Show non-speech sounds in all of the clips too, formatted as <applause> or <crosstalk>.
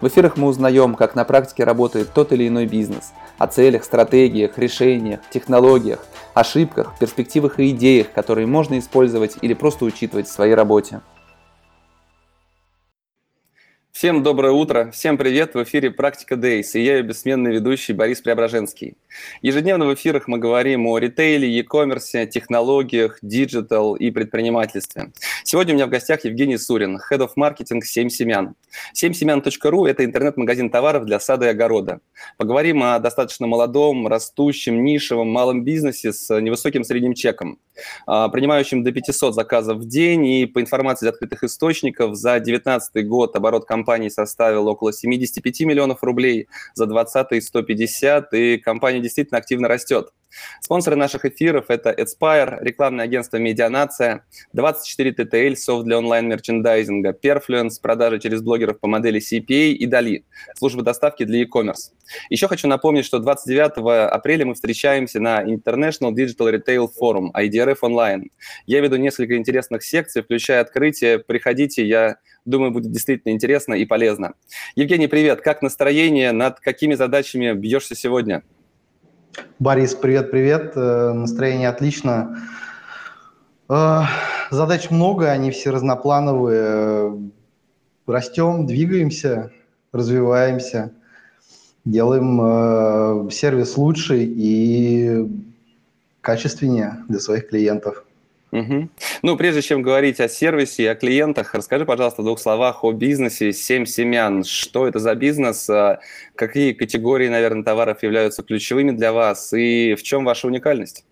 в эфирах мы узнаем, как на практике работает тот или иной бизнес, о целях, стратегиях, решениях, технологиях, ошибках, перспективах и идеях, которые можно использовать или просто учитывать в своей работе. Всем доброе утро, всем привет, в эфире «Практика Days» и я ее бессменный ведущий Борис Преображенский. Ежедневно в эфирах мы говорим о ритейле, e-commerce, технологиях, digital и предпринимательстве. Сегодня у меня в гостях Евгений Сурин, Head of Marketing «Семь семян». «Семьсемян.ру» – это интернет-магазин товаров для сада и огорода. Поговорим о достаточно молодом, растущем, нишевом, малом бизнесе с невысоким средним чеком, а, принимающим до 500 заказов в день и по информации из открытых источников за 2019 год оборот компании компании составил около 75 миллионов рублей, за 20 150, и компания действительно активно растет. Спонсоры наших эфиров – это Aspire, рекламное агентство «Медианация», 24 TTL, софт для онлайн-мерчендайзинга, Perfluence, продажи через блогеров по модели CPA и Dali, служба доставки для e-commerce. Еще хочу напомнить, что 29 апреля мы встречаемся на International Digital Retail Forum, IDRF Online. Я веду несколько интересных секций, включая открытие. Приходите, я Думаю, будет действительно интересно и полезно. Евгений, привет. Как настроение? Над какими задачами бьешься сегодня? Борис, привет-привет. Э, настроение отлично. Э, задач много, они все разноплановые. Растем, двигаемся, развиваемся, делаем э, сервис лучше и качественнее для своих клиентов. Угу. Ну, прежде чем говорить о сервисе и о клиентах, расскажи, пожалуйста, в двух словах о бизнесе «Семь семян». Что это за бизнес? А какие категории, наверное, товаров являются ключевыми для вас? И в чем ваша уникальность?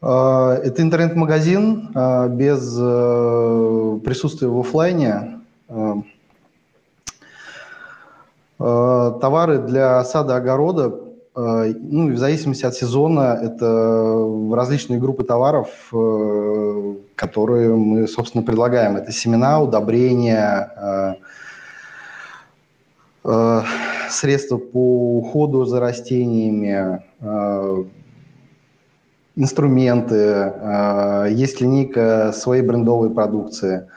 А, это интернет-магазин а, без э, присутствия в офлайне. Товары для сада-огорода Э, ну, в зависимости от сезона, это различные группы товаров, э, которые мы, собственно, предлагаем. Это семена, удобрения, э, средства по уходу за растениями, инструменты, есть линейка своей брендовой продукции.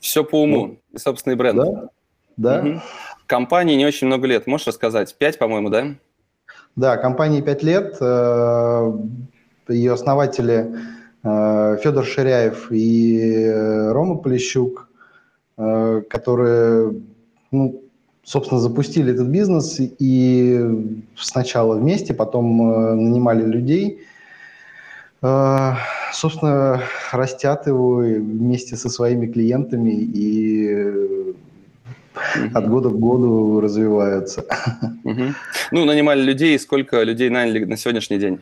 Все по уму, ну, собственный бренд. Да, да. Угу. Компании не очень много лет, можешь рассказать? Пять, по-моему, да? Да, компании пять лет. Э, Ее основатели э, Федор Ширяев и э, Рома Полищук, которые, ну, собственно, запустили этот бизнес и сначала вместе, потом нанимали людей. Собственно, растят его вместе со своими клиентами и от года к году развиваются. Ну, нанимали людей, сколько людей наняли на сегодняшний день?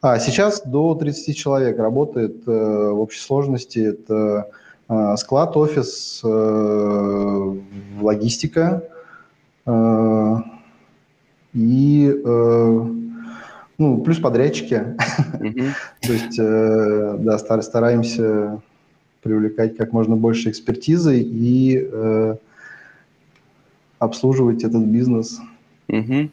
А, сейчас до 30 человек работает э, в общей сложности. Это э, склад, офис, э, логистика э, и э, ну, плюс подрядчики. <laughs> То есть, э, да, стараемся привлекать как можно больше экспертизы и э, обслуживать этот бизнес. Угу.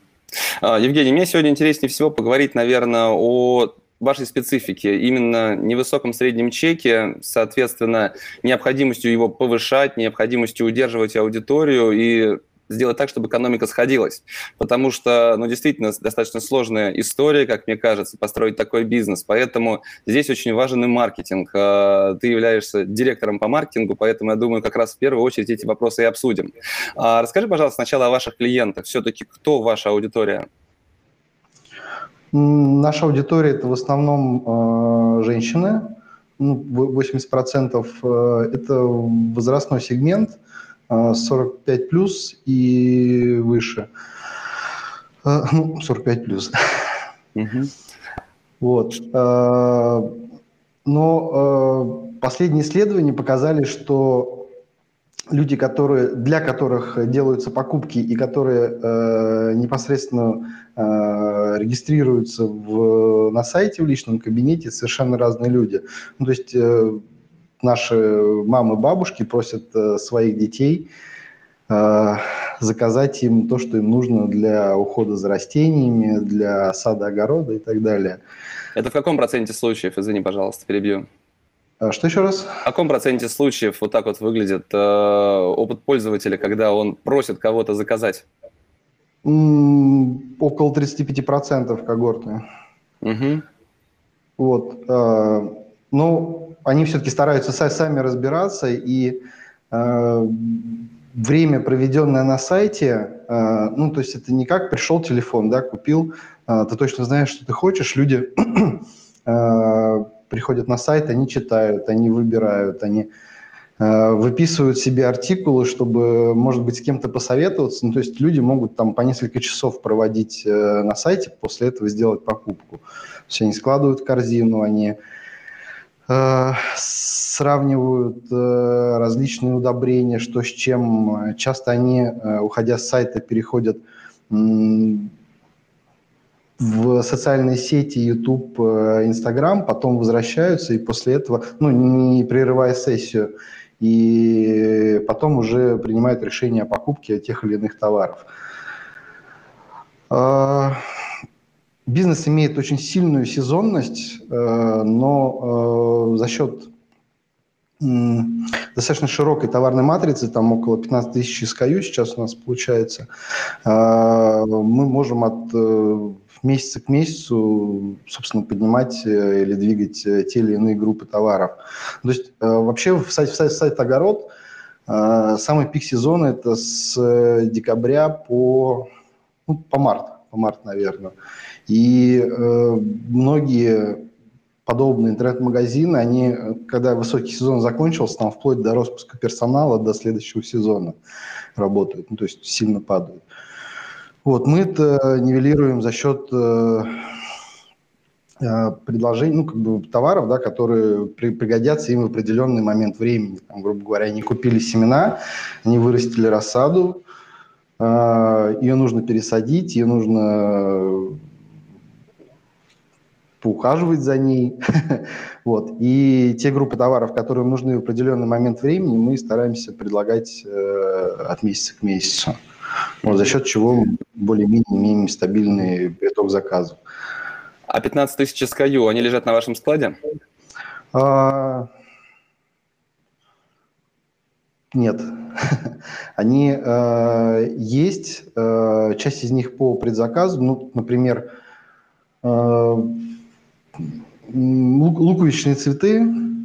Евгений, мне сегодня интереснее всего поговорить, наверное, о вашей специфике, именно невысоком среднем чеке, соответственно, необходимостью его повышать, необходимостью удерживать аудиторию и сделать так, чтобы экономика сходилась. Потому что, ну, действительно, достаточно сложная история, как мне кажется, построить такой бизнес. Поэтому здесь очень важен и маркетинг. А, ты являешься директором по маркетингу, поэтому, я думаю, как раз в первую очередь эти вопросы и обсудим. А, расскажи, пожалуйста, сначала о ваших клиентах. Все-таки кто ваша аудитория? Наша аудитория – это в основном э, женщины, ну, 80% э, это возрастной сегмент – 45 плюс и выше. А, ну, 45 плюс. Угу. Вот. А, но а, последние исследования показали, что люди, которые, для которых делаются покупки и которые э, непосредственно э, регистрируются в, на сайте в личном кабинете, совершенно разные люди. Ну, то есть э, наши мамы, бабушки просят э, своих детей э, заказать им то, что им нужно для ухода за растениями, для сада, огорода и так далее. Это в каком проценте случаев, извини, пожалуйста, перебью? А что еще раз? В каком проценте случаев вот так вот выглядит э, опыт пользователя, когда он просит кого-то заказать? М, около 35% когорты. Угу. Вот. Э, ну, они все-таки стараются сами разбираться, и э, время, проведенное на сайте, э, ну, то есть это не как пришел телефон, да, купил, э, ты точно знаешь, что ты хочешь, люди <clears throat> э, приходят на сайт, они читают, они выбирают, они э, выписывают себе артикулы, чтобы, может быть, с кем-то посоветоваться. Ну, то есть люди могут там по несколько часов проводить э, на сайте, после этого сделать покупку. То есть они складывают корзину, они сравнивают э, различные удобрения, что с чем. Часто они, э, уходя с сайта, переходят в социальные сети YouTube, э, Instagram, потом возвращаются и после этого, ну, не прерывая сессию, и потом уже принимают решение о покупке тех или иных товаров. Бизнес имеет очень сильную сезонность, э, но э, за счет достаточно широкой товарной матрицы, там около 15 тысяч SKU сейчас у нас получается, мы можем от месяца к месяцу, собственно, поднимать э, или двигать э, те или иные группы товаров. То есть э, вообще в сайт, в сайт, в сайт огород самый пик сезона это с декабря по, ну, по март, по март, наверное. И многие подобные интернет-магазины, они, когда высокий сезон закончился, там вплоть до распуска персонала до следующего сезона работают, ну, то есть сильно падают. Вот, мы это нивелируем за счет э, э, предложений, ну, как бы товаров, да, которые при, пригодятся им в определенный момент времени. Там, грубо говоря, они купили семена, они вырастили рассаду, э, ее нужно пересадить, ее нужно поухаживать за ней. <laughs> вот. И те группы товаров, которые нужны в определенный момент времени, мы стараемся предлагать э, от месяца к месяцу. Вот, за счет чего более-менее имеем стабильный приток заказов. А 15 тысяч SKU, они лежат на вашем складе? А... Нет. <laughs> Они э, есть, э, часть из них по предзаказу. Ну, например, э, луковичные цветы,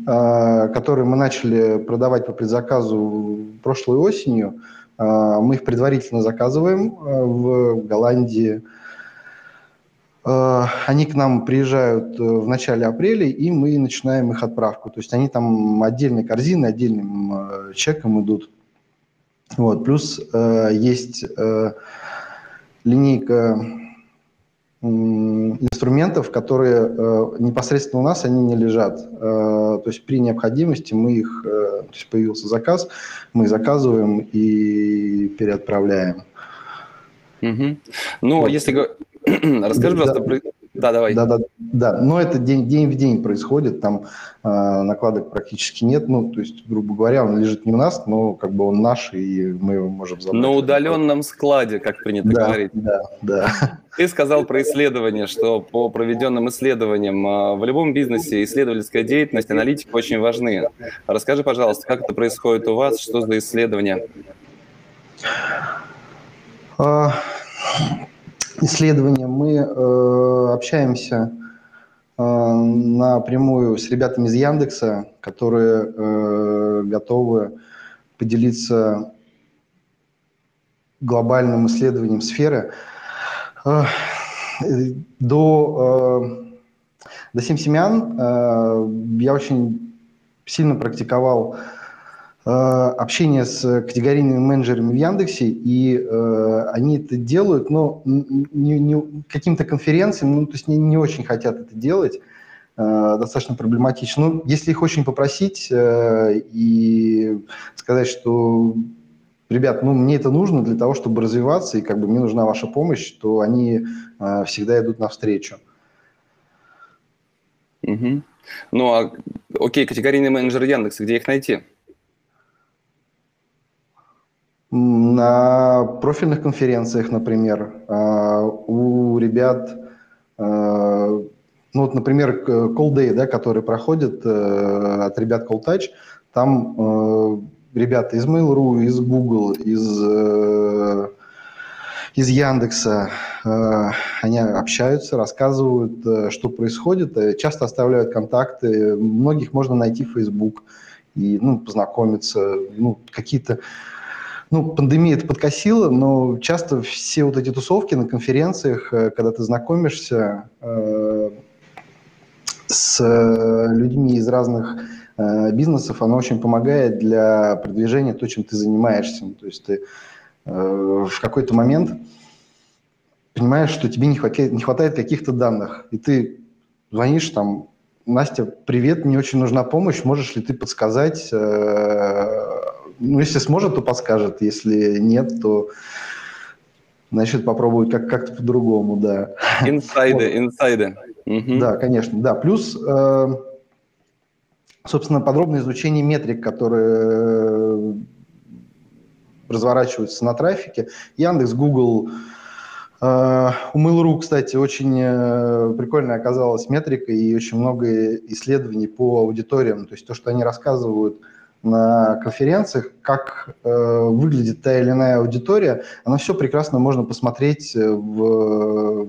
э, которые мы начали продавать по предзаказу прошлой осенью – а, мы их предварительно заказываем а, в Голландии. А, они к нам приезжают э, в начале апреля, и мы начинаем их отправку. То есть они там отдельной корзиной, отдельным э, чеком идут. Вот. Плюс э, есть линейка инструментов, которые э, непосредственно у нас, они не лежат. Э, то есть при необходимости мы их, э, то есть появился заказ, мы заказываем и переотправляем. Угу. Ну, вот. если... <clears throat> Расскажи, пожалуйста, да. Да, давай. Да, да, да. Но это день, день в день происходит, там э, накладок практически нет. Ну, то есть, грубо говоря, он лежит не у нас, но как бы он наш, и мы его можем забрать. На удаленном складе, как принято да, говорить. Да, да. Ты сказал про исследования, что по проведенным исследованиям а, в любом бизнесе исследовательская деятельность, аналитика очень важны. Расскажи, пожалуйста, как это происходит у вас, что за исследования? А, исследования мы э, общаемся э, напрямую с ребятами из Яндекса, которые э, готовы поделиться глобальным исследованием сферы. До, э, до Сим Семян э, я очень сильно практиковал Э, общение с категорийными менеджерами в Яндексе, и они это делают, но не, не, каким-то конференциям, ну, то есть не, не очень хотят это делать. достаточно проблематично. Ну, если их очень попросить и сказать, что ребят, ну, мне это нужно для того, чтобы развиваться, и как бы мне нужна ваша помощь, то они э, всегда идут навстречу. Угу. Ну, а, окей, категорийный менеджер Яндекса, где их найти? На профильных конференциях, например, э, у ребят, э, ну вот, например, Call Day, да, который проходит э, от ребят Call Touch, там э, ребята из Mail.ru, из Google, из, э, из Яндекса, э, они общаются, рассказывают, э, что происходит, часто оставляют контакты, многих можно найти в Facebook и ну, познакомиться, ну, какие-то ну, пандемия это подкосила, но часто все вот эти тусовки на конференциях, когда ты знакомишься э, с людьми из разных бизнесов, оно очень помогает для продвижения то, чем ты занимаешься. То есть ты э, в какой-то момент понимаешь, что тебе не хватает, не хватает каких-то данных, и ты звонишь там, Настя, привет, мне очень нужна помощь, можешь ли ты подсказать? Э, ну, если сможет, то подскажет, если нет, то значит попробует как- как-то по-другому, да. Инсайды, инсайды. Да, конечно, да. Плюс собственно, подробное изучение метрик, которые э, разворачиваются на трафике. Яндекс, Google, э, у Mail.ru, кстати, очень э, прикольно оказалась метрика и очень много исследований по аудиториям. То есть то, что они рассказывают на конференциях, как выглядит та или иная аудитория, оно все прекрасно можно посмотреть в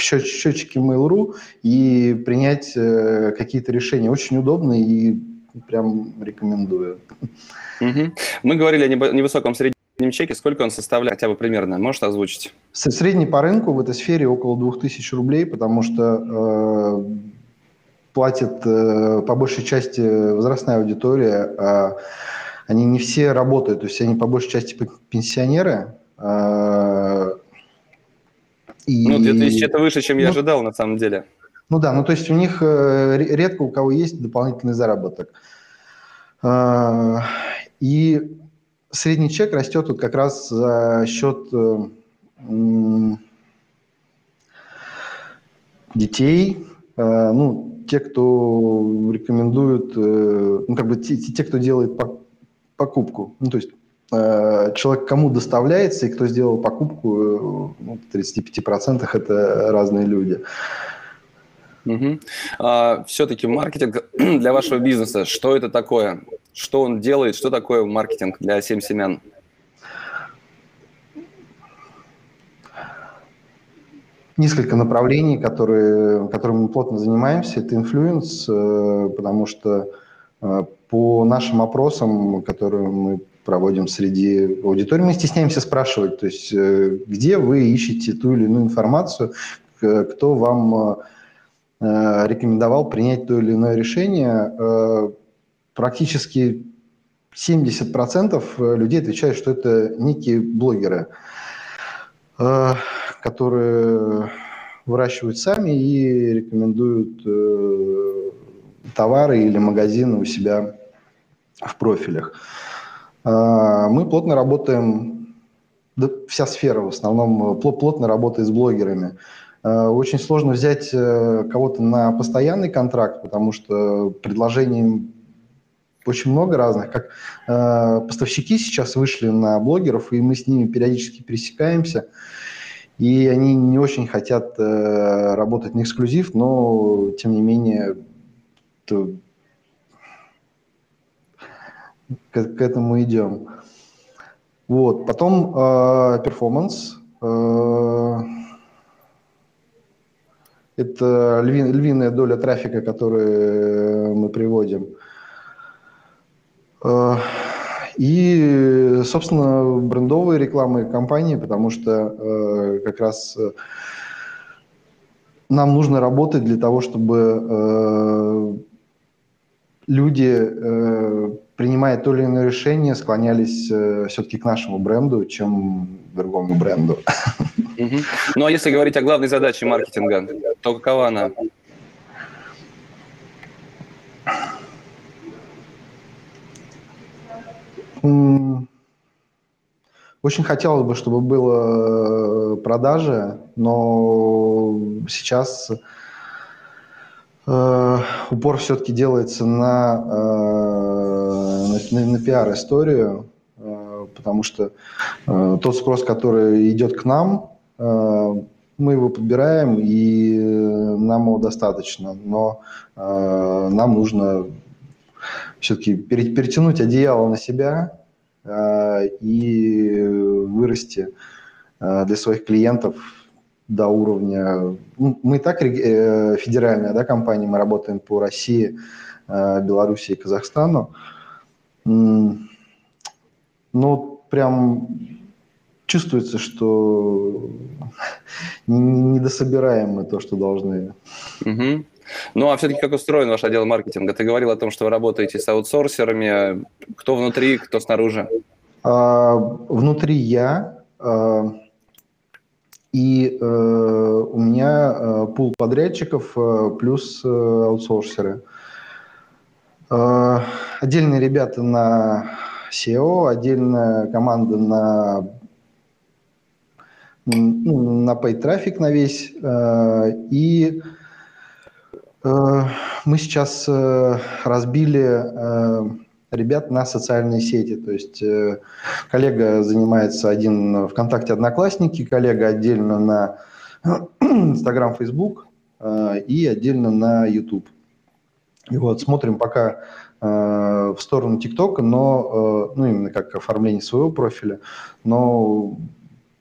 в счетчике Mail.ru и принять э, какие-то решения. Очень удобно и прям рекомендую. Угу. Мы говорили о невысоком среднем чеке. Сколько он составляет хотя бы примерно? Можешь озвучить? Средний по рынку в этой сфере около 2000 рублей, потому что э, платит э, по большей части возрастная аудитория, а они не все работают, то есть они по большей части пенсионеры, э, и... Ну, 2000 это выше, чем я ну, ожидал на самом деле. Ну да, ну то есть у них э, редко у кого есть дополнительный заработок. Э, и средний чек растет вот как раз за счет э, детей, ну, те, кто рекомендует, ну, как бы те, те кто делает покупку. Ну, то есть Э, человек кому доставляется и кто сделал покупку, э, ну, в 35% это разные люди. Угу. А, все-таки маркетинг <clears throat> для вашего бизнеса, что это такое? Что он делает? Что такое маркетинг для семь семян? Несколько направлений, которые, которыми мы плотно занимаемся. Это influence, э, потому что по нашим опросам, которые мы проводим среди аудитории. Мы стесняемся спрашивать, то есть э, где вы ищете ту или иную информацию, кто вам э, рекомендовал принять то или иное решение. Э, практически 70% людей отвечают, что это некие блогеры, которые выращивают сами и рекомендуют товары или магазины у себя в профилях. А, мы плотно работаем, да, вся сфера в основном э, плотно работает с блогерами. А, очень сложно взять э, кого-то на постоянный контракт, потому что предложений очень много разных. Как э, поставщики сейчас вышли на блогеров, и мы с ними периодически пересекаемся. И они не очень хотят э, работать на эксклюзив, но тем не менее к, к этому идем. Вот. Потом э, перформанс. Э, это львин, львиная доля трафика, который мы приводим. Э, и, собственно, брендовые рекламы компании, потому что как раз нам нужно работать для того, чтобы люди принимая то или иное решение, склонялись э, все-таки к нашему бренду, чем другому бренду. Ну а если говорить о главной задаче маркетинга, то какова она? Очень хотелось бы, чтобы было э, продажи, но сейчас упор все-таки делается на, э, на, на пиар-историю, э, потому что э, тот спрос, который идет к нам, э, мы его подбираем, и нам его достаточно. Но э, нам нужно все-таки перетянуть одеяло на себя э, и вырасти э, для своих клиентов до уровня... Ну, мы и так э, федеральная да, компания, мы работаем по России, э, Белоруссии и Казахстану. Но прям чувствуется, что не дособираем мы то, что должны. Угу. Ну, а все-таки как устроен ваш отдел маркетинга? Ты говорил о том, что вы работаете с аутсорсерами. Кто внутри, кто снаружи? А, внутри я. А, и а, у меня а, пул подрядчиков а, плюс а, аутсорсеры. А, отдельные ребята на SEO, отдельная команда на на paid трафик на весь. Э, и э, мы сейчас э, разбили ребят на социальные сети. То есть коллега занимается один ВКонтакте Одноклассники, коллега отдельно на <clears throat> Инстаграм, Фейсбук и отдельно на YouTube. И вот смотрим пока в сторону ТикТока, но, ну, именно как оформление своего профиля, но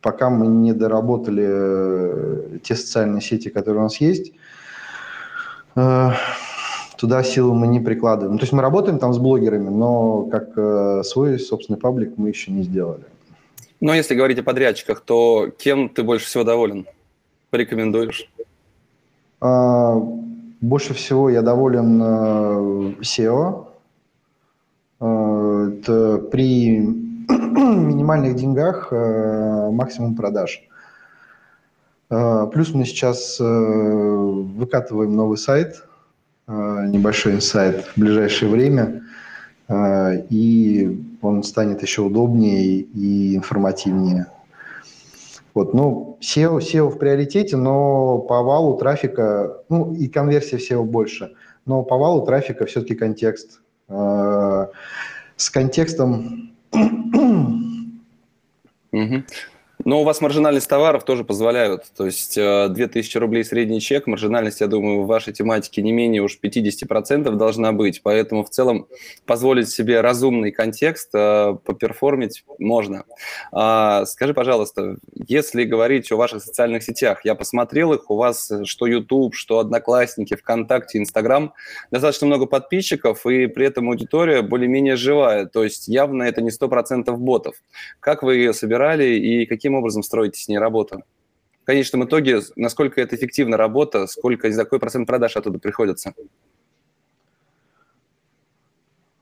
пока мы не доработали э, те социальные сети, которые у нас есть, э, туда силы мы не прикладываем. То есть мы работаем там с блогерами, но как э, свой собственный паблик мы еще не сделали. Но если говорить о подрядчиках, то кем ты больше всего доволен? Порекомендуешь? А, больше всего я доволен SEO. Это при <clears throat> минимальных деньгах э, максимум продаж. Э, плюс мы сейчас э, выкатываем новый сайт, небольшой сайт в ближайшее время, и он станет еще удобнее и информативнее. Вот, ну, SEO, SEO в приоритете, но по валу трафика, ну, и конверсия SEO больше, но по валу трафика все-таки контекст. С контекстом Угу. Но у вас маржинальность товаров тоже позволяют. То есть 2000 э, рублей средний чек, маржинальность, я думаю, в вашей тематике не менее уж 50% должна быть. Поэтому в целом позволить себе разумный контекст э, поперформить можно. А, скажи, пожалуйста, если говорить о ваших социальных сетях, я посмотрел их, у вас что YouTube, что Одноклассники, ВКонтакте, Инстаграм, достаточно много подписчиков, и при этом аудитория более-менее живая. То есть явно это не 100% ботов. Как вы ее собирали и какие каким образом строите с ней работу? В конечном итоге, насколько это эффективна работа, сколько, за какой процент продаж оттуда приходится?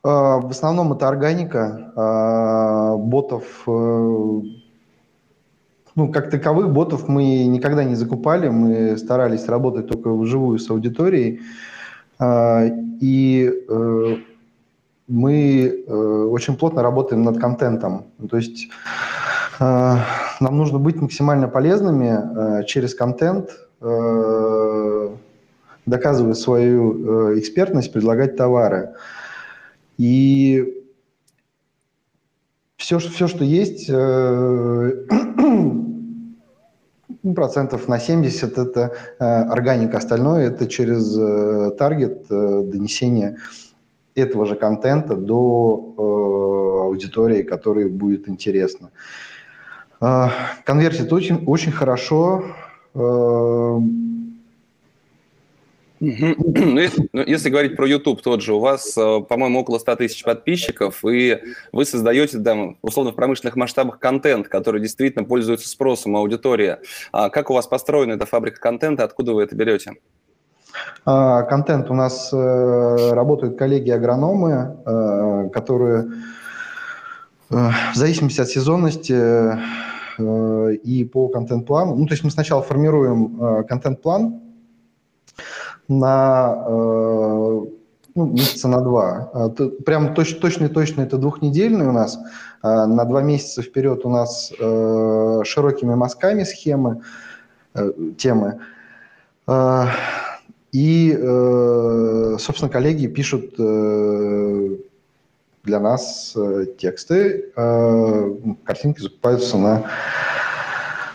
А, в основном это органика. А, ботов, э, ну, как таковых ботов мы никогда не закупали. Мы старались работать только вживую с аудиторией. А, и э, мы э, очень плотно работаем над контентом. То есть нам нужно быть максимально полезными э, через контент, э, доказывая свою э, экспертность, предлагать товары. И все, все что есть, <clears throat> ну, процентов на 70 это органика, остальное это через таргет донесение этого же контента до аудитории, которой будет интересно. Конвертит очень, очень хорошо. А, <clears throat> ну, если, ну, если говорить про YouTube тот же, у вас, э, по-моему, около 100 тысяч подписчиков, и вы создаете, там, условно, в промышленных масштабах контент, который действительно пользуется спросом аудитории. А как у вас построена эта фабрика контента, откуда вы это берете? А, контент у нас э, работают коллеги-агрономы, э, которые Э, в зависимости от сезонности э, и по контент-плану. Ну, то есть мы сначала формируем э, контент-план на, ну, месяца на два. А, прям точ, точно-точно это двухнедельный у нас. А, на два месяца вперед у нас э, широкими мазками схемы, э, темы. И, э, собственно, коллеги пишут для нас тексты, картинки закупаются на,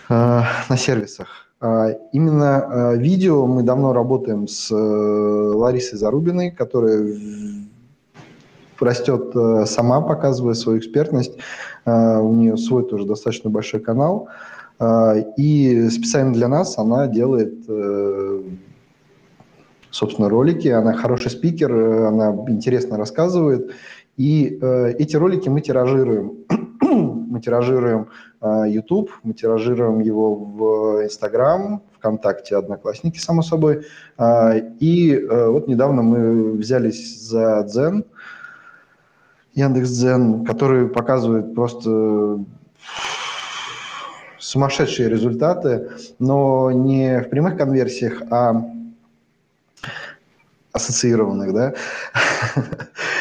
на сервисах. А, именно а, видео мы давно работаем с э, Ларисой Зарубиной, которая растет э, сама, показывая свою экспертность. У нее свой тоже достаточно большой канал. И специально для нас она делает, э, собственно, ролики. Она хороший спикер, она интересно рассказывает. И эти ролики мы тиражируем. <clears throat> мы тиражируем а, YouTube, мы тиражируем его в Instagram, ВКонтакте, Одноклассники, само собой. А, и э, вот недавно мы взялись за Дзен, Яндекс.Дзен, который показывает просто сумасшедшие результаты, но не в прямых конверсиях, а ассоциированных, да. <laughs>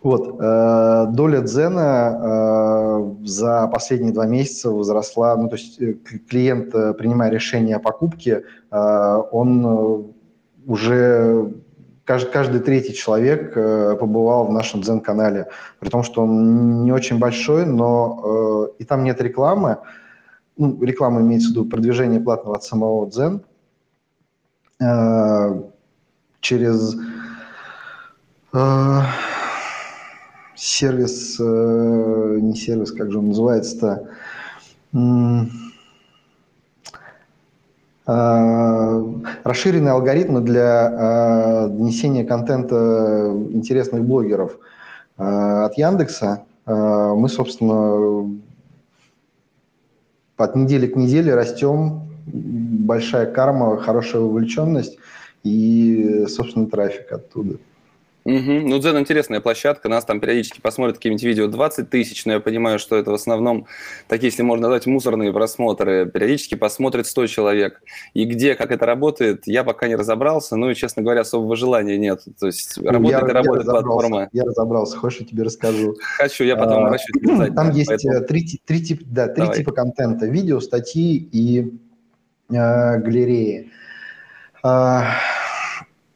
Вот, э, доля Дзена э, за последние два месяца возросла, ну, то есть э, клиент, э, принимая решение о покупке, э, он э, уже каждый, каждый третий человек побывал в нашем Дзен-канале, при том, что он не очень большой, но и там нет рекламы, ну, реклама имеется в виду продвижение платного от самого Дзен, через... Сервис, э, не сервис, как же он называется-то, э, расширенные алгоритмы для донесения контента интересных блогеров от Яндекса. Мы, собственно, от недели к неделе растем, большая карма, хорошая вовлеченность и, собственно, трафик оттуда. Угу. Ну, Дзен интересная площадка, нас там периодически посмотрят какие-нибудь видео 20 тысяч, но я понимаю, что это в основном такие, если можно назвать, мусорные просмотры. Периодически посмотрит 100 человек. И где, как это работает, я пока не разобрался, ну и, честно говоря, особого желания нет. То есть ну, работает я, и работает я платформа. Я разобрался, хочешь, я тебе расскажу. Хочу, я потом а, писать. <clears throat> Там есть. Э, три, три, тип, да, три типа контента. Видео, статьи и э, галереи.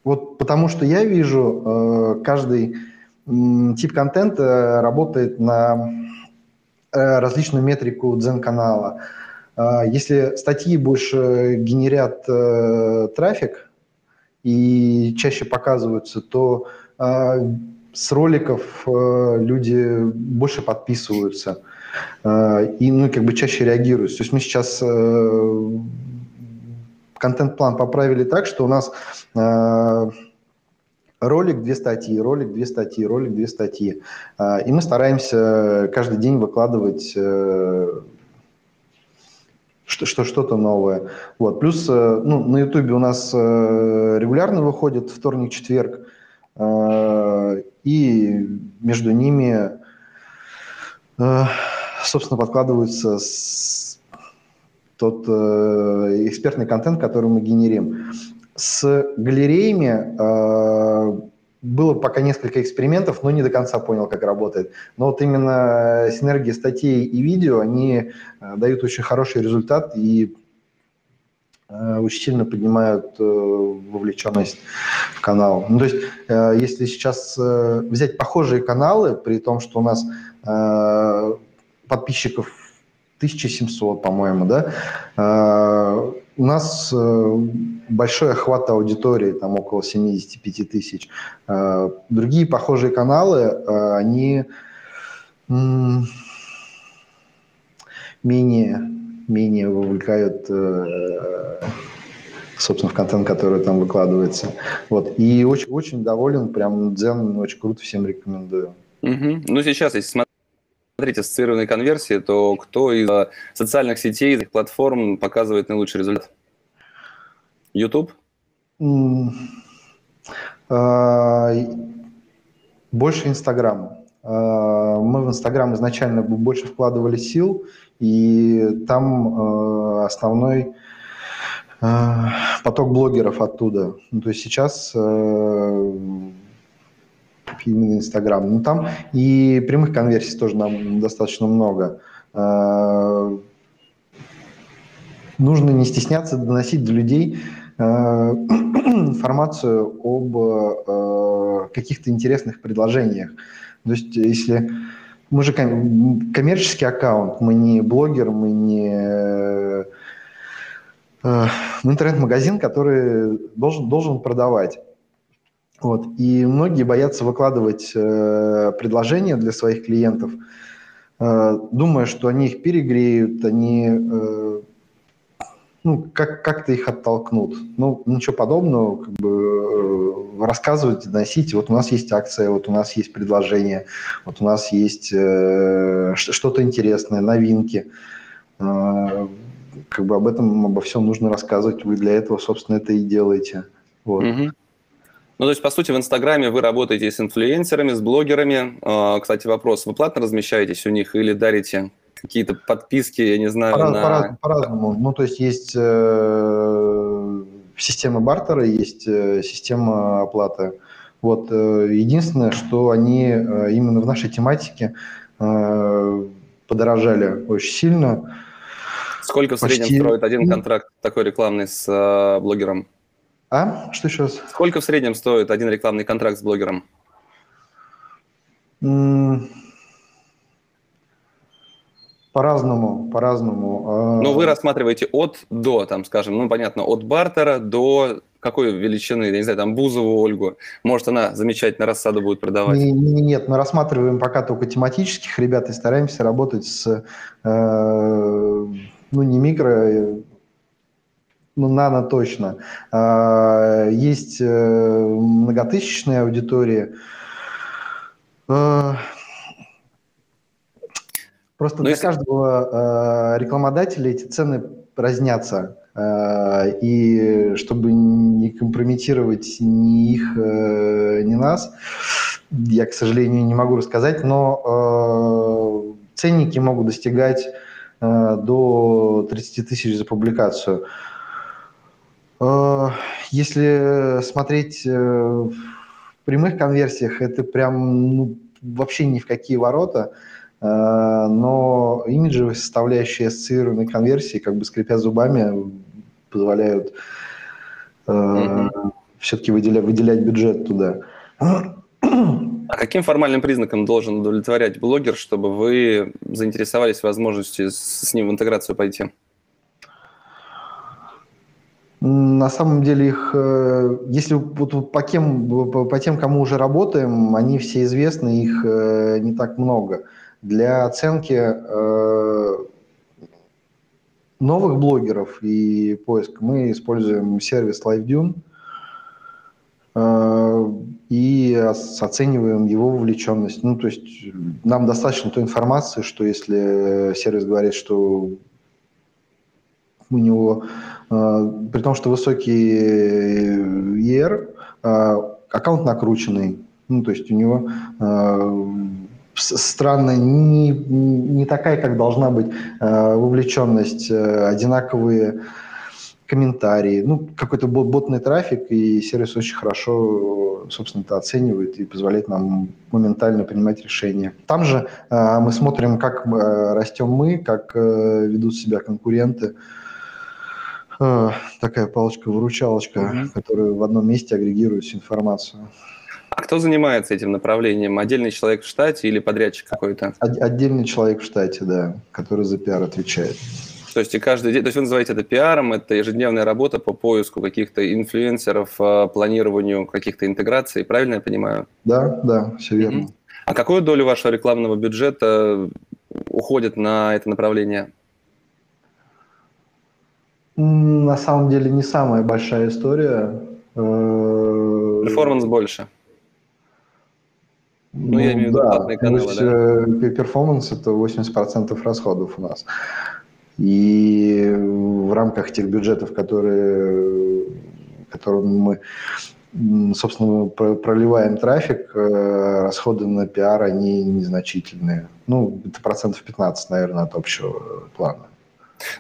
Э, вот потому что я вижу, э, каждый тип контента работает на э, различную метрику дзен-канала. Э, если статьи больше генерят трафик и чаще показываются, то с роликов люди больше подписываются и ну, как бы чаще реагируют. То есть мы сейчас контент-план поправили так, что у нас э, ролик, две статьи, ролик, две статьи, ролик, две статьи. Э, и мы стараемся каждый день выкладывать э, что, что, что-то новое. Вот. Плюс э, ну, на Ютубе у нас э, регулярно выходит вторник-четверг, э, и между ними, собственно, подкладываются с тот э, экспертный контент, который мы генерим. С галереями э, было пока несколько экспериментов, но не до конца понял, как работает. Но вот именно синергия статей и видео, они э, дают очень хороший результат и э, очень сильно поднимают э, вовлеченность в канал. Ну, то есть, э, если сейчас взять похожие каналы, при том, что у нас подписчиков 1700, по-моему, да, а, у нас э, большой охват аудитории, там около 75 тысяч. А, другие похожие каналы, а, они менее, менее вовлекают, э, собственно, в контент, который там выкладывается. Вот. И очень, очень доволен, прям Дзен очень круто, всем рекомендую. Угу. Ну, сейчас, если смотреть смотреть ассоциированные конверсии, то кто из э, социальных сетей, из платформ показывает наилучший результат? YouTube? А, больше Инстаграм. А, мы в Инстаграм изначально больше вкладывали сил, и там э, основной э, поток блогеров оттуда. Ну, то есть сейчас именно Инстаграм. Ну, там и прямых конверсий тоже нам достаточно много. Э, нужно не стесняться доносить до людей э, <clears throat> информацию об э, каких-то интересных предложениях. То есть, если мы же коммерческий аккаунт, мы не блогер, мы не интернет-магазин, который должен, должен продавать. Вот. И многие боятся выкладывать э, предложения для своих клиентов, э, думая, что они их перегреют, они э, ну, как, как-то их оттолкнут. Ну, ничего подобного, как бы э, рассказывать, доносите. Вот у нас есть акция, вот у нас есть предложение, вот у нас есть э, что-то интересное, новинки. Э, как бы об этом, обо всем нужно рассказывать. Вы для этого, собственно, это и делаете. Вот. Угу. Ну, то есть, по сути, в Инстаграме вы работаете с инфлюенсерами, с блогерами. А, кстати, вопрос, вы платно размещаетесь у них или дарите какие-то подписки, я не знаю, по, на... по, разному Ну, то есть, есть э, система бартера, есть э, система оплаты. Вот. Э, единственное, что они э, именно в нашей тематике э, подорожали очень сильно. Сколько в Почти... среднем строит один контракт такой рекламный с э, блогером? А? Что еще раз? Сколько в среднем стоит один рекламный контракт с блогером? По-разному, по-разному. А ну, вы рассматриваете от до, там, скажем, ну, понятно, от бартера до какой величины, я не знаю, там, Бузову Ольгу. Может, она замечательно рассаду будет продавать? Нет, мы рассматриваем пока только тематических ребят и стараемся работать с, э, ну, не микро, ну, нано точно. А, есть э, многотысячные аудитории. А, просто Но ну, для если... каждого а, рекламодателя эти цены разнятся. И чтобы не компрометировать ни их, э, ни нас, я, к сожалению, не могу рассказать, но ценники могут достигать до 30 тысяч за публикацию. Э, если смотреть э, в прямых конверсиях, это прям ну, вообще ни в какие ворота, э, но имиджевые составляющие ассоциированной конверсии, как бы скрипя зубами, позволяют mm-hmm. все-таки выделять, выделять бюджет туда. А каким формальным признаком должен удовлетворять блогер, чтобы вы заинтересовались возможностью с ним в интеграцию пойти? На самом деле их, э, если вот по, кем, по тем, кому уже работаем, они все известны, их э, не так много. Для оценки э, новых блогеров и поиск мы используем сервис LiveDune и оцениваем его вовлеченность. Ну, то есть нам достаточно той информации, что если сервис говорит, что у него а, при том, что высокий ER, аккаунт накрученный, ну, то есть у него а, странная, не, не такая, как должна быть вовлеченность, одинаковые комментарии, ну, какой-то ботный трафик, и сервис очень хорошо, собственно, это оценивает и позволяет нам моментально принимать решения. Там же мы смотрим, как растем мы, как ведут себя конкуренты, а, такая палочка-выручалочка, угу. которая в одном месте агрегирует всю информацию. А кто занимается этим направлением? Отдельный человек в штате или подрядчик какой-то? Отдельный человек в штате, да, который за пиар отвечает. То есть и каждый день, то есть вы называете это пиаром, это ежедневная работа по поиску каких-то инфлюенсеров, а, планированию каких-то интеграций, правильно я понимаю? Да, да, все верно. Угу. А какую долю вашего рекламного бюджета уходит на это направление? На самом деле не самая большая история. Э, Перформанс больше. Ну, ну я имею в виду да, платные каналы, да? Перформанс – это 80% расходов у нас. И в рамках тех бюджетов, которые, которыми мы, собственно, проливаем трафик, э, расходы на пиар, они незначительные. Ну, это процентов 15, наверное, от общего плана.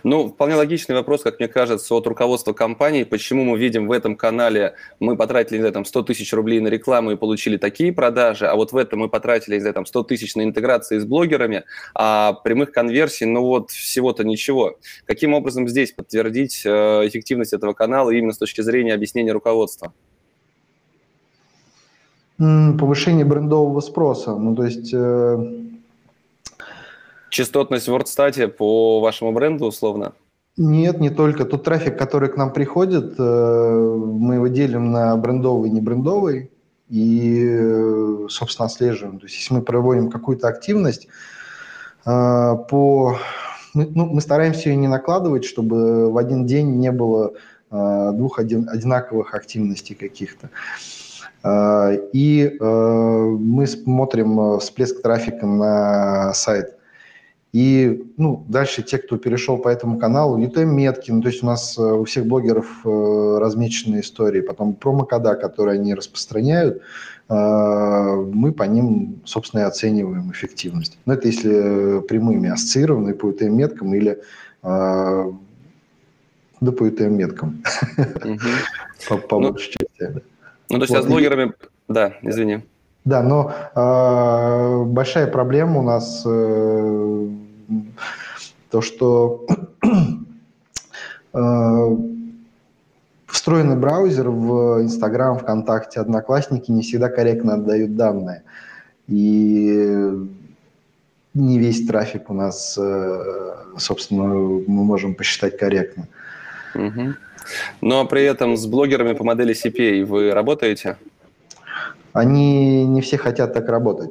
Ну, вполне логичный вопрос, как мне кажется, от руководства компании. Почему мы видим в этом канале, мы потратили, не знаю, там, 100 тысяч рублей на рекламу и получили такие продажи, а вот в этом мы потратили, не знаю, там, 100 тысяч на интеграции с блогерами, а прямых конверсий, ну вот, всего-то ничего. Каким образом здесь подтвердить э, эффективность этого канала именно с точки зрения объяснения руководства? Повышение брендового спроса. Ну, то есть... Частотность в WordStat по вашему бренду условно? Нет, не только. Тот трафик, который к нам приходит, э, мы его делим на брендовый и небрендовый и, э, собственно, отслеживаем. То есть если мы проводим какую-то активность э, по... Ну, мы стараемся ее не накладывать, чтобы в один день не было двух один, одинаковых активностей каких-то. И мы смотрим всплеск трафика на сайт – и ну, дальше те, кто перешел по этому каналу, UTM-метки, ну, то есть у нас э, у всех блогеров э, размеченные истории, потом промокода, которые они распространяют, э, мы по ним, собственно, и оцениваем эффективность. Но это если прямыми ассоциированные по UTM-меткам или да по UTM-меткам, по ну, большей части. Ну, то есть с блогерами... Да, извини. Да, но э, большая проблема у нас э, то, что э, встроенный браузер в Инстаграм, ВКонтакте, Одноклассники не всегда корректно отдают данные. И не весь трафик у нас, э, собственно, мы можем посчитать корректно. Угу. Но при этом с блогерами по модели CPA вы работаете? Они не все хотят так работать.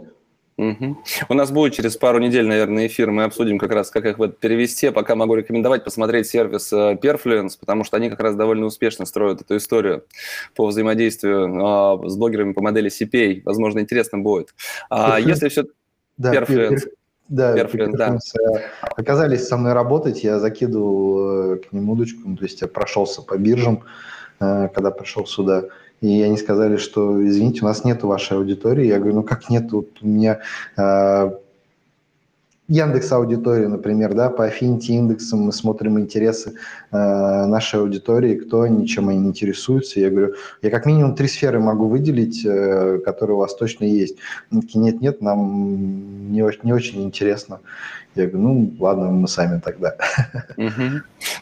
Угу. У нас будет через пару недель, наверное, эфир. Мы обсудим как раз, как их в это перевести. Пока могу рекомендовать посмотреть сервис э, Perfluence, потому что они как раз довольно успешно строят эту историю по взаимодействию э, с блогерами по модели CPA. Возможно, интересно будет. А если все... Да, Perfluence. Да, Perfluence, да. Оказались со мной работать, я закидывал э, к ним удочку, ну, то есть я прошелся по биржам, когда пришел сюда. И они сказали, что, извините, у нас нет вашей аудитории. Я говорю, ну как нет? Вот у меня э, Яндекс аудитория, например, да, по Affinity индексам мы смотрим интересы э, нашей аудитории, кто они, чем они интересуются. Я говорю, я как минимум три сферы могу выделить, э, которые у вас точно есть. Они такие, нет, нет, нам не, не очень интересно. Я говорю, ну ладно, мы сами тогда.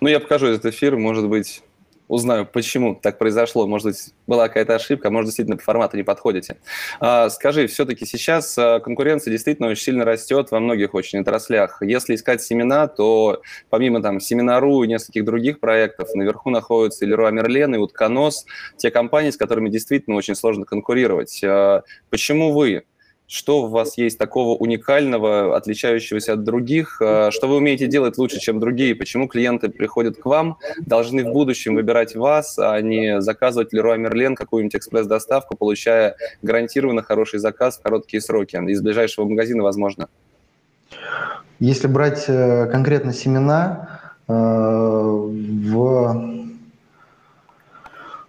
Ну, я покажу этот эфир, может быть, узнаю, почему так произошло. Может быть, была какая-то ошибка, может, действительно по формату не подходите. А, скажи, все-таки сейчас а, конкуренция действительно очень сильно растет во многих очень отраслях. Если искать семена, то помимо там Семинару и нескольких других проектов, наверху находятся Леруа Мерлен, и Утконос, те компании, с которыми действительно очень сложно конкурировать. А, почему вы что у вас есть такого уникального, отличающегося от других, э, что вы умеете делать лучше, чем другие, почему клиенты приходят к вам, должны в будущем выбирать вас, а не заказывать Леруа Мерлен какую-нибудь экспресс-доставку, получая гарантированно хороший заказ в короткие сроки, из ближайшего магазина, возможно. Если брать э, конкретно семена, э, в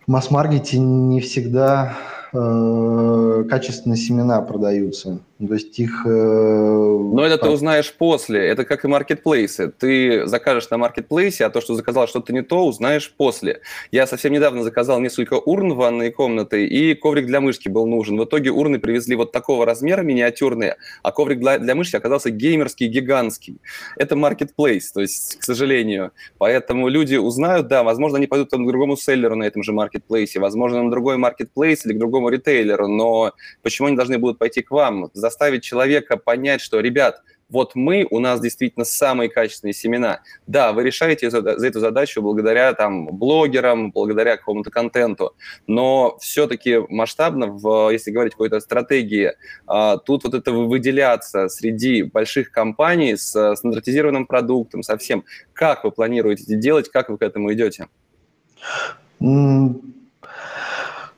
масс-маркете не всегда качественные семена продаются. То есть их... Э, Но это ты узнаешь после. Это как и маркетплейсы. Ты закажешь на маркетплейсе, а то, что заказал что-то не то, узнаешь после. Я совсем недавно заказал несколько урн в ванной комнаты, и коврик для мышки был нужен. В итоге урны привезли вот такого размера, миниатюрные, а коврик для, для мышки оказался геймерский, гигантский. Это маркетплейс, то есть, к сожалению. Поэтому люди узнают, да, возможно, они пойдут к другому селлеру на этом же маркетплейсе, возможно, на другой маркетплейс или к другому ритейлеру, но почему они должны будут пойти к вам? Заставить человека понять, что, ребят, вот мы, у нас действительно самые качественные семена. Да, вы решаете за, за эту задачу благодаря там блогерам, благодаря какому-то контенту, но все-таки масштабно, в, если говорить о какой-то стратегии, а, тут вот это выделяться среди больших компаний с стандартизированным продуктом, совсем. Как вы планируете это делать, как вы к этому идете?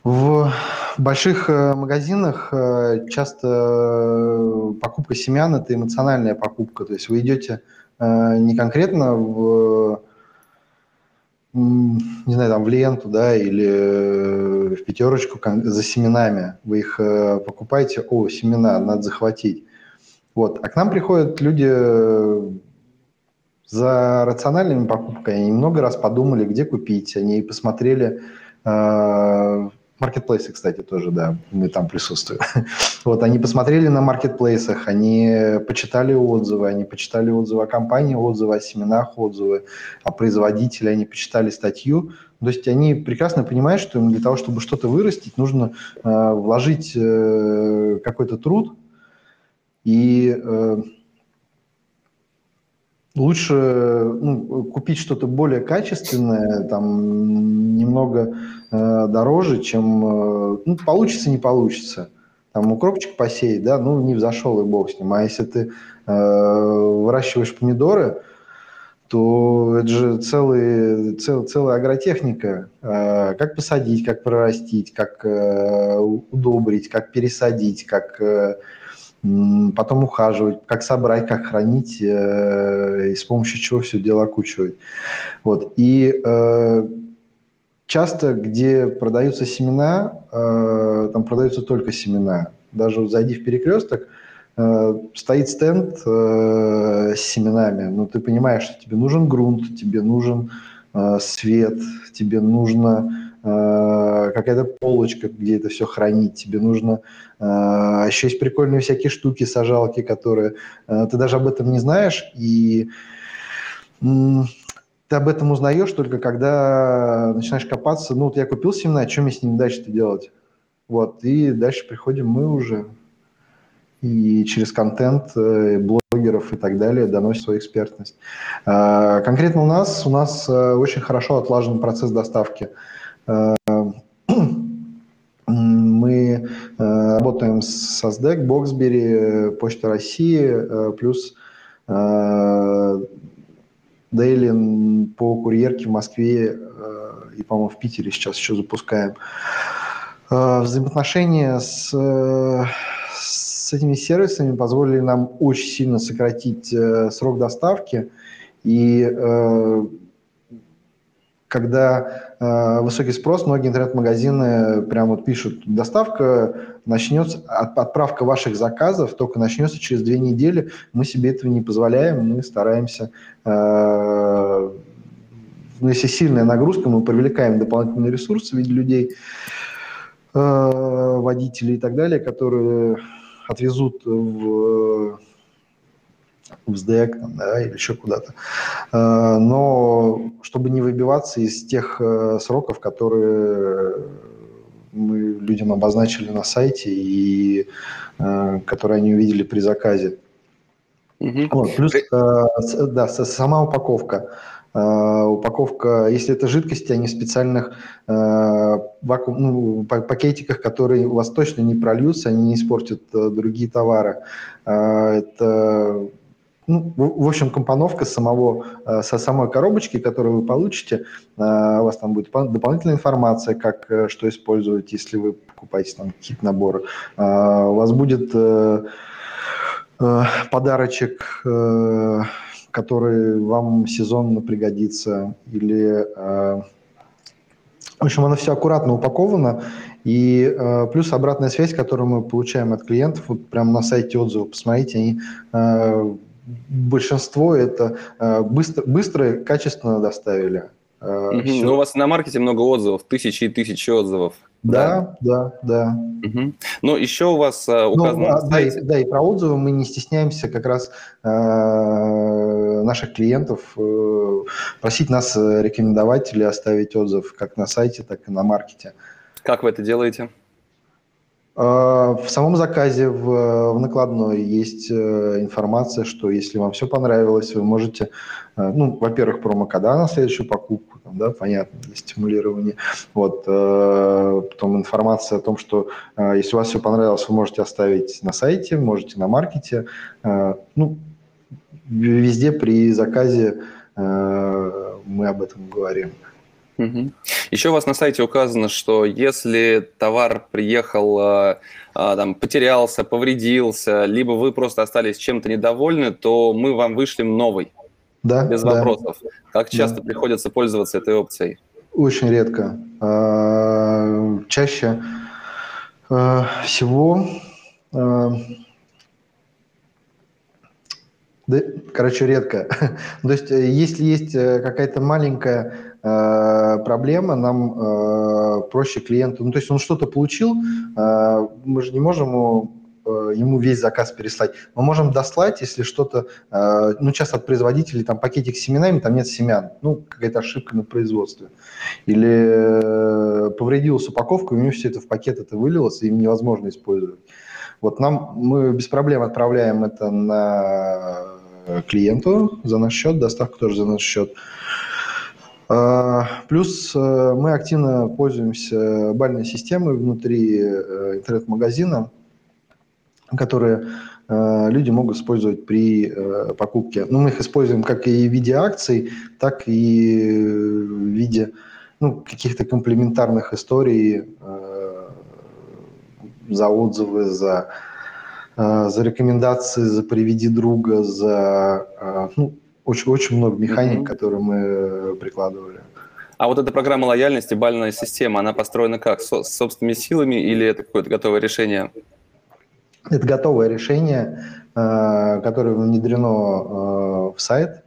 В больших э, магазинах э, часто э, покупка семян – это эмоциональная покупка. То есть вы идете не конкретно в, не знаю, там в ленту, да, или в пятерочку за семенами. Вы их покупаете, о, семена, надо захватить. Вот. А к нам приходят люди за рациональными покупками, они много раз подумали, где купить. Они посмотрели маркетплейсы, кстати, тоже, да, мы там присутствуем. <laughs> Вот, они посмотрели на маркетплейсах, они почитали отзывы, они почитали отзывы о компании, отзывы о семенах, отзывы о производителе, они почитали статью. То есть они прекрасно понимают, что им для того, чтобы что-то вырастить, нужно э, вложить э, какой-то труд и э, лучше ну, купить что-то более качественное, там немного э, дороже, чем э, ну, получится, не получится. Там укропчик посеять, да, ну не взошел и бог с ним. А если ты э, выращиваешь помидоры, то это же целый, цел, целая агротехника. Э, как посадить, как прорастить, как э, удобрить, как пересадить, как э, потом ухаживать, как собрать, как хранить э, и с помощью чего все дело окучивать. Вот. И э, часто, где продаются семена, э, там продаются только семена. Даже зайди в перекресток, стоит стенд с семенами, но ты понимаешь, что тебе нужен грунт, тебе нужен свет, тебе нужно какая-то полочка, где это все хранить, тебе нужно... Э, еще есть прикольные всякие штуки, сажалки, которые... Э, ты даже об этом не знаешь, и ты об этом узнаешь только когда начинаешь копаться. Ну, вот я купил семена, что мне с ними дальше-то делать? Вот, и дальше приходим мы уже и через контент блогеров и так далее доносит свою экспертность. Конкретно у нас, у нас очень хорошо отлажен процесс доставки. Э, <clears throat> мы э, работаем с SASDEC, Боксбери, Почта России, э, плюс Дейли по курьерке в Москве и, по-моему, в Питере сейчас еще запускаем. Взаимоотношения с, с этими сервисами позволили нам очень сильно сократить срок доставки и когда э, высокий спрос, многие интернет-магазины прям вот пишут, доставка начнется, от, отправка ваших заказов только начнется через две недели. Мы себе этого не позволяем, мы стараемся, э, ну, если сильная нагрузка, мы привлекаем дополнительные ресурсы в виде людей, э, водителей и так далее, которые отвезут в в СДЭК да, или еще куда-то. Э, но чтобы не выбиваться из тех э, сроков, которые мы людям обозначили на сайте и э, которые они увидели при заказе. Угу. Вот, плюс, да, сама упаковка. Упаковка, если это жидкости, они в специальных вакуум, ну, пакетиках, которые у вас точно не прольются, они не испортят другие товары. Это ну, в общем, компоновка самого, э, со самой коробочки, которую вы получите, э, у вас там будет дополнительная информация, как э, что использовать, если вы покупаете там какие-то наборы. У вас будет подарочек, который вам сезонно пригодится, или в общем, оно все аккуратно упаковано, и э, плюс обратная связь, которую мы получаем от клиентов, вот прямо на сайте отзывов, посмотрите, они большинство это э, быстро, быстро и качественно доставили. Угу. Ну, у вас на маркете много отзывов, тысячи и тысячи отзывов. Да, да, да. да. Угу. Но еще у вас э, ну, указано ну, на сайте... Да, да, и про отзывы мы не стесняемся как раз э, наших клиентов э, просить нас рекомендовать или оставить отзыв как на сайте, так и на маркете. Как вы это делаете? В самом заказе в, в накладной есть э, информация, что если вам все понравилось, вы можете, э, ну, во-первых, промокода на следующую покупку, там, да, понятно, для стимулирования. Вот, э, потом информация о том, что если у вас все понравилось, вы можете оставить на сайте, можете на маркете. Ну, везде при заказе мы об этом говорим. Угу. Еще у вас на сайте указано, что если товар приехал, а, а, там, потерялся, повредился, либо вы просто остались чем-то недовольны, то мы вам вышлем новый. Да. Без да. вопросов. Как часто да. приходится пользоваться этой опцией? Очень редко. А, чаще всего Да, короче, редко. <laughs> То есть, э, если есть э, какая-то маленькая э, проблема, нам э, проще клиенту... Ну, то есть он что-то получил, э, мы же не можем ему, весь заказ переслать. Мы можем дослать, если что-то... Ну, часто от производителей там пакетик с семенами, там нет семян. Ну, какая-то ошибка на производстве. Или повредилась упаковка, у него все это в пакет это вылилось, и им невозможно использовать. Вот нам мы без проблем отправляем это на клиенту за наш счет, доставка тоже за наш счет. Плюс э, мы активно пользуемся бальной системой внутри э, интернет-магазина, которые э, люди могут использовать при покупке. Ну, мы их используем как и в виде акций, так и в виде ну, каких-то комплементарных историй за отзывы, за, за рекомендации, за приведи друга, за ну, очень, очень много механик, mm-hmm. которые мы прикладывали. А вот эта программа лояльности, бальная система, она построена как? Со, с собственными силами или это какое-то готовое решение? Это готовое решение, э, которое внедрено в сайт.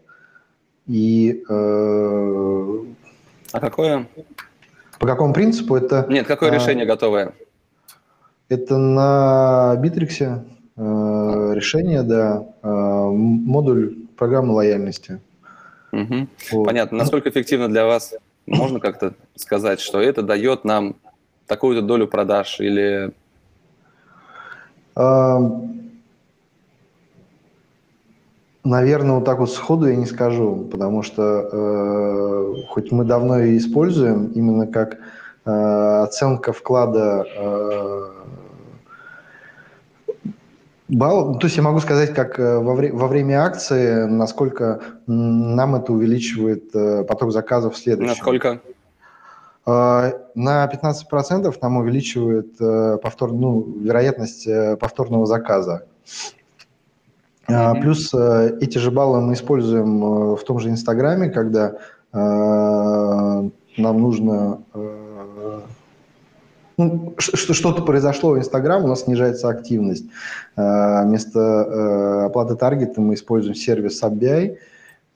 И, а какое? По какому принципу это? Нет, какое решение готовое? Это на Битриксе э, решение, да, э, модуль программы лояльности. Угу. Вот. Понятно. Насколько эффективно для вас? Можно как-то сказать, что это дает нам такую-то долю продаж или... Наверное, вот так вот сходу я не скажу, потому что э, хоть мы давно и используем именно как Э, оценка вклада э, балл. То есть я могу сказать, как э, во, вре- во время акции, насколько нам это увеличивает поток заказов в следующем. Насколько? На 15% нам увеличивает повтор, ну, вероятность повторного заказа. Mm-hmm. Плюс эти же баллы мы используем в том же Инстаграме, когда нам нужно ну, что-то произошло в Инстаграм, у нас снижается активность. Э, вместо э, оплаты таргета мы используем сервис SubBI,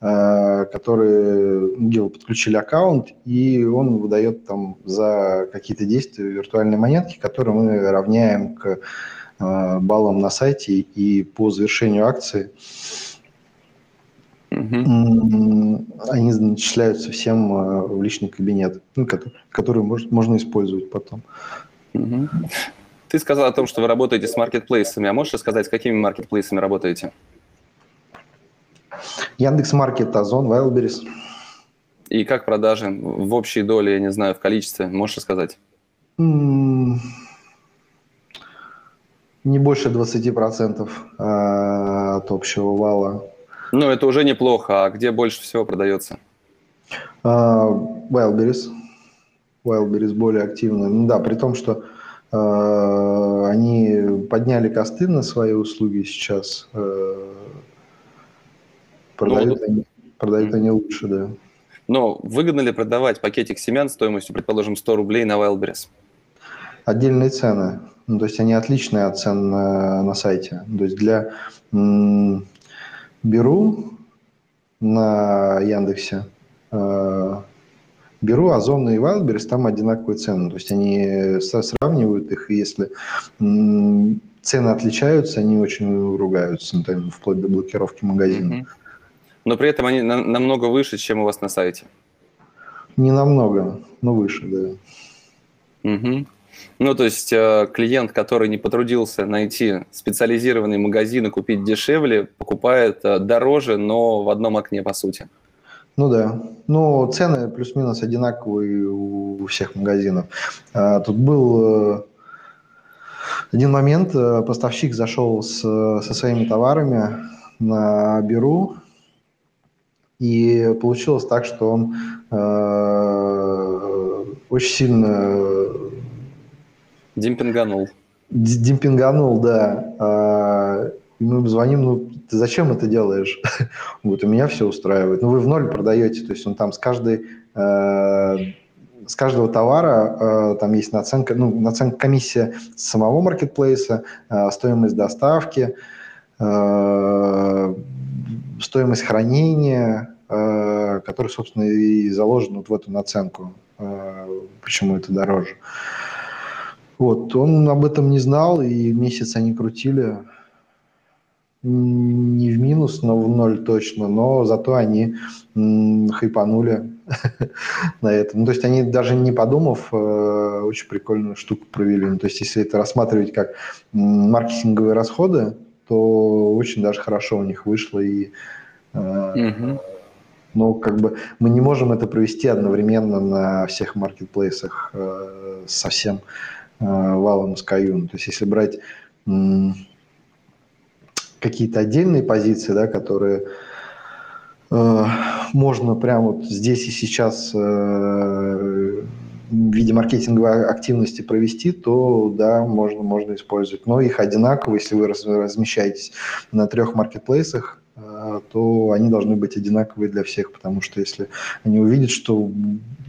э, который, где вы подключили аккаунт, и он выдает там за какие-то действия виртуальные монетки, которые мы равняем к баллам на сайте и по завершению акции Угу. Они начисляются всем э, в личный кабинет, ну, который, можно использовать потом. Угу. Ты сказал о том, что вы работаете с маркетплейсами. А можешь рассказать, с какими маркетплейсами работаете? Яндекс Маркет, Озон, Wildberries. И как продажи в общей доле, я не знаю, в количестве, можешь рассказать? Не больше 20% э, от общего вала. Ну, это уже неплохо. А где больше всего продается? Uh, Wildberries. Wildberries более активно. Ну да, при том, что uh, они подняли косты на свои услуги сейчас. Uh, продают, ну, они, продают они лучше, да. Но выгодно ли продавать пакетик семян стоимостью, предположим, 100 рублей на Wildberries? Отдельные цены. Ну, то есть они отличные от цен на, на сайте. То есть для м- беру на Яндексе, э, беру Озон и Wildberries, там одинаковые цены. То есть они сравнивают их, и если цены отличаются, они очень ругаются, например, вплоть до блокировки магазина. Но при этом они на- намного выше, чем у вас на сайте. Не намного, но выше, да. Угу. Ну, то есть э, клиент, который не потрудился найти специализированный магазин и купить дешевле, покупает э, дороже, но в одном окне, по сути. Ну да. Ну, цены плюс-минус одинаковые у всех магазинов. А, тут был э, один момент, поставщик зашел с, со своими товарами на Беру, и получилось так, что он э, очень сильно Демпинганул. Демпинганул, да. А, мы звоним, ну, ты зачем это делаешь? <laughs> вот, у меня все устраивает. Ну, вы в ноль продаете, то есть он там с каждой э, с каждого товара э, там есть наценка, ну, наценка комиссия самого маркетплейса, э, стоимость доставки, стоимость хранения, э, который, собственно, и заложен вот в эту наценку, почему это дороже. Вот, он об этом не знал, и месяц они крутили не в минус, но в ноль точно, но зато они хайпанули <laughs> на этом. Ну, то есть они даже не подумав, э, очень прикольную штуку провели. Ну, то есть если это рассматривать как маркетинговые расходы, то очень даже хорошо у них вышло. И, э, Но как бы мы не можем это провести одновременно на всех маркетплейсах э, со всем валом с каю. То есть если брать какие-то отдельные позиции, да, которые э, можно прямо вот здесь и сейчас э, в виде маркетинговой активности провести, то да, можно, можно использовать. Но их одинаково, если вы размещаетесь на трех маркетплейсах, э, то они должны быть одинаковые для всех, потому что если они увидят, что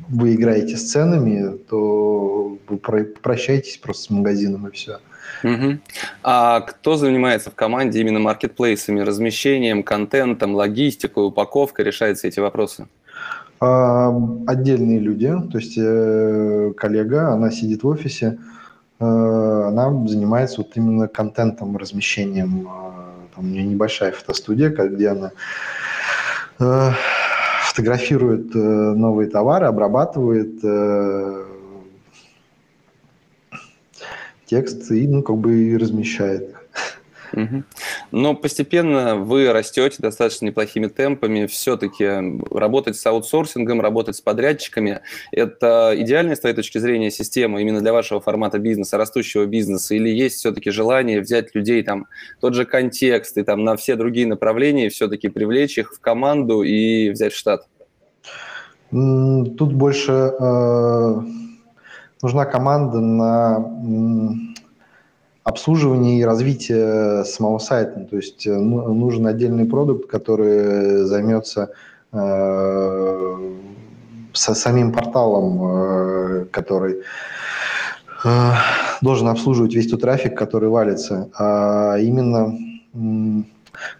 вы играете с ценами, то вы прощаетесь просто с магазином и все. Угу. А кто занимается в команде именно маркетплейсами, размещением, контентом, логистикой, упаковкой, решает все эти вопросы? А, отдельные люди, то есть э, коллега, она сидит в офисе, э, она занимается вот именно контентом, размещением. Э, там у нее небольшая фотостудия, где она фотографирует новые товары, обрабатывает текст и, ну, как бы и размещает. Угу. Но постепенно вы растете достаточно неплохими темпами. Все-таки работать с аутсорсингом, работать с подрядчиками – это идеальная, с твоей точки зрения, система именно для вашего формата бизнеса, растущего бизнеса? Или есть все-таки желание взять людей, там, тот же контекст и там на все другие направления, все-таки привлечь их в команду и взять в штат? Тут больше э, нужна команда на обслуживание и развитие самого сайта. То есть э, ну, нужен отдельный продукт, который займется э, со самим порталом, э, который должен обслуживать весь тот трафик, который валится. А именно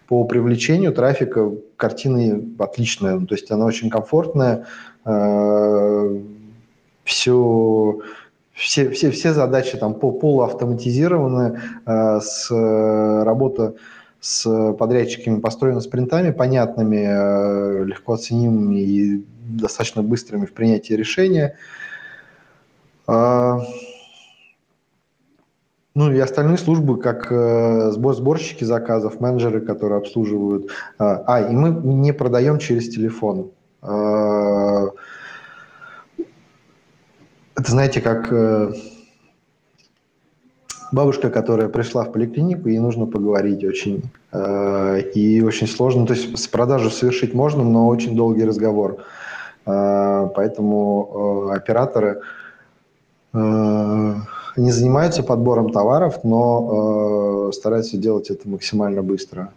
по привлечению трафика картины отличная, то есть она очень комфортная, все все, все, все задачи там по полуавтоматизированы, э, с, э, работа с подрядчиками построена спринтами понятными, э, легко оценимыми и достаточно быстрыми в принятии решения. А, ну и остальные службы, как э, сбор, сборщики заказов, менеджеры, которые обслуживают. А, а и мы не продаем через телефон. А, это знаете, как э, бабушка, которая пришла в поликлинику, ей нужно поговорить очень. Э, и очень сложно. То есть с продажу совершить можно, но очень долгий разговор. Э, поэтому операторы не занимаются подбором товаров, но стараются делать это максимально быстро.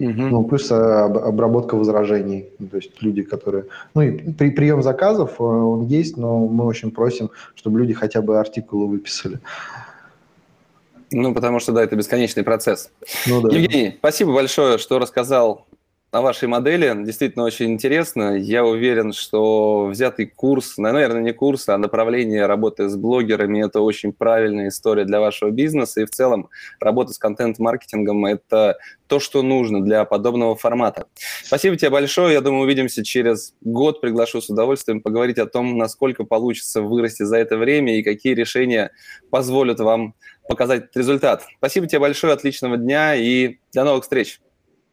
Угу. Ну, плюс обработка возражений. Ну, то есть люди, которые... Ну, и при, прием заказов, э, он есть, но мы очень просим, чтобы люди хотя бы артикулы выписали. Ну, потому что, да, это бесконечный процесс. Ну, да. Евгений, спасибо большое, что рассказал о вашей модели. Действительно очень интересно. Я уверен, что взятый курс, наверное, не курс, а направление работы с блогерами – это очень правильная история для вашего бизнеса. И в целом работа с контент-маркетингом – это то, что нужно для подобного формата. Спасибо тебе большое. Я думаю, увидимся через год. Приглашу с удовольствием поговорить о том, насколько получится вырасти за это время и какие решения позволят вам показать результат. Спасибо тебе большое, отличного дня и до новых встреч.